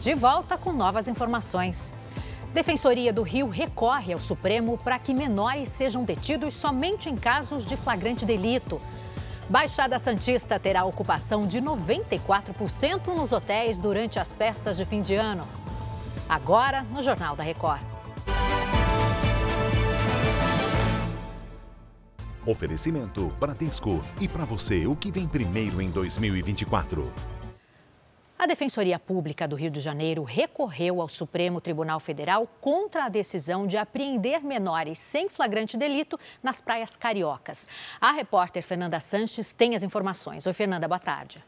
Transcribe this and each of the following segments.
de volta com novas informações. Defensoria do Rio recorre ao Supremo para que menores sejam detidos somente em casos de flagrante delito. Baixada Santista terá ocupação de 94% nos hotéis durante as festas de fim de ano. Agora, no Jornal da Record. Oferecimento Bradesco. E para você, o que vem primeiro em 2024? A Defensoria Pública do Rio de Janeiro recorreu ao Supremo Tribunal Federal contra a decisão de apreender menores sem flagrante delito nas praias cariocas. A repórter Fernanda Sanches tem as informações. Oi, Fernanda, boa tarde.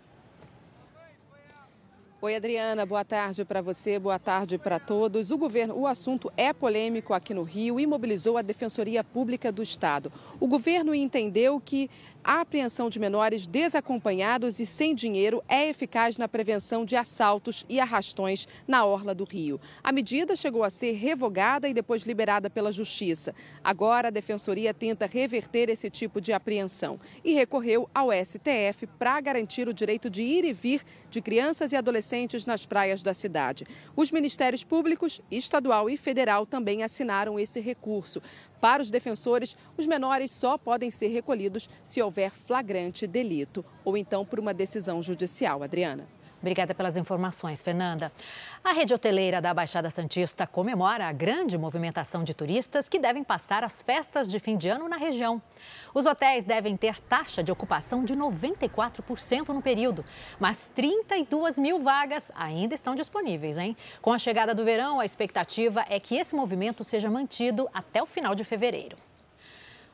Oi, Adriana, boa tarde para você, boa tarde para todos. O governo, o assunto é polêmico aqui no Rio e mobilizou a Defensoria Pública do Estado. O governo entendeu que a apreensão de menores desacompanhados e sem dinheiro é eficaz na prevenção de assaltos e arrastões na orla do Rio. A medida chegou a ser revogada e depois liberada pela Justiça. Agora, a Defensoria tenta reverter esse tipo de apreensão e recorreu ao STF para garantir o direito de ir e vir de crianças e adolescentes nas praias da cidade. Os ministérios públicos, estadual e federal, também assinaram esse recurso. Para os defensores, os menores só podem ser recolhidos se houver flagrante delito ou então por uma decisão judicial. Adriana. Obrigada pelas informações, Fernanda. A rede hoteleira da Baixada Santista comemora a grande movimentação de turistas que devem passar as festas de fim de ano na região. Os hotéis devem ter taxa de ocupação de 94% no período, mas 32 mil vagas ainda estão disponíveis, hein? Com a chegada do verão, a expectativa é que esse movimento seja mantido até o final de fevereiro.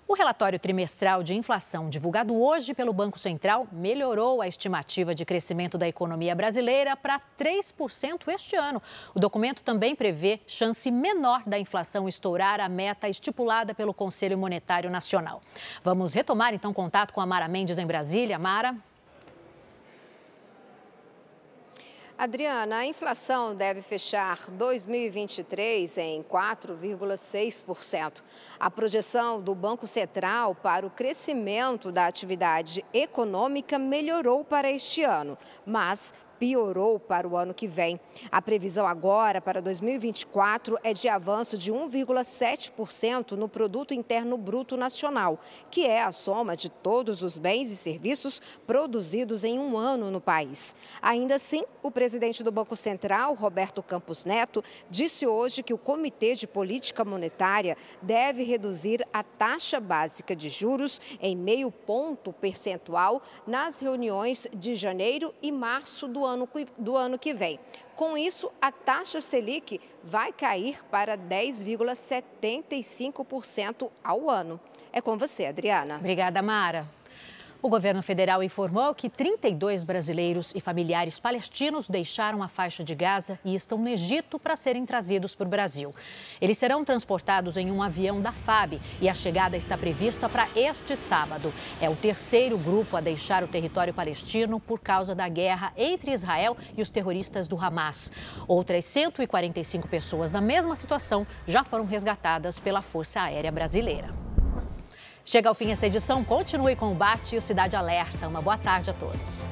O relatório trimestral de inflação divulgado hoje pelo Banco Central melhorou a estimativa de crescimento da economia brasileira para 3% este ano. O documento também prevê chance menor da inflação estourar a meta estipulada pelo Conselho Monetário Nacional. Vamos retomar então contato com a Mara Mendes em Brasília. Mara. Adriana, a inflação deve fechar 2023 em 4,6%. A projeção do Banco Central para o crescimento da atividade econômica melhorou para este ano, mas piorou para o ano que vem. A previsão agora para 2024 é de avanço de 1,7% no produto interno bruto nacional, que é a soma de todos os bens e serviços produzidos em um ano no país. Ainda assim, o presidente do Banco Central, Roberto Campos Neto, disse hoje que o Comitê de Política Monetária deve reduzir a taxa básica de juros em meio ponto percentual nas reuniões de janeiro e março do ano, do ano que vem. Com isso, a taxa Selic vai cair para 10,75% ao ano. É com você, Adriana. Obrigada, Mara. O governo federal informou que 32 brasileiros e familiares palestinos deixaram a faixa de Gaza e estão no Egito para serem trazidos para o Brasil. Eles serão transportados em um avião da FAB e a chegada está prevista para este sábado. É o terceiro grupo a deixar o território palestino por causa da guerra entre Israel e os terroristas do Hamas. Outras 145 pessoas na mesma situação já foram resgatadas pela Força Aérea Brasileira. Chega ao fim essa edição. Continue com o Bate e o Cidade Alerta. Uma boa tarde a todos.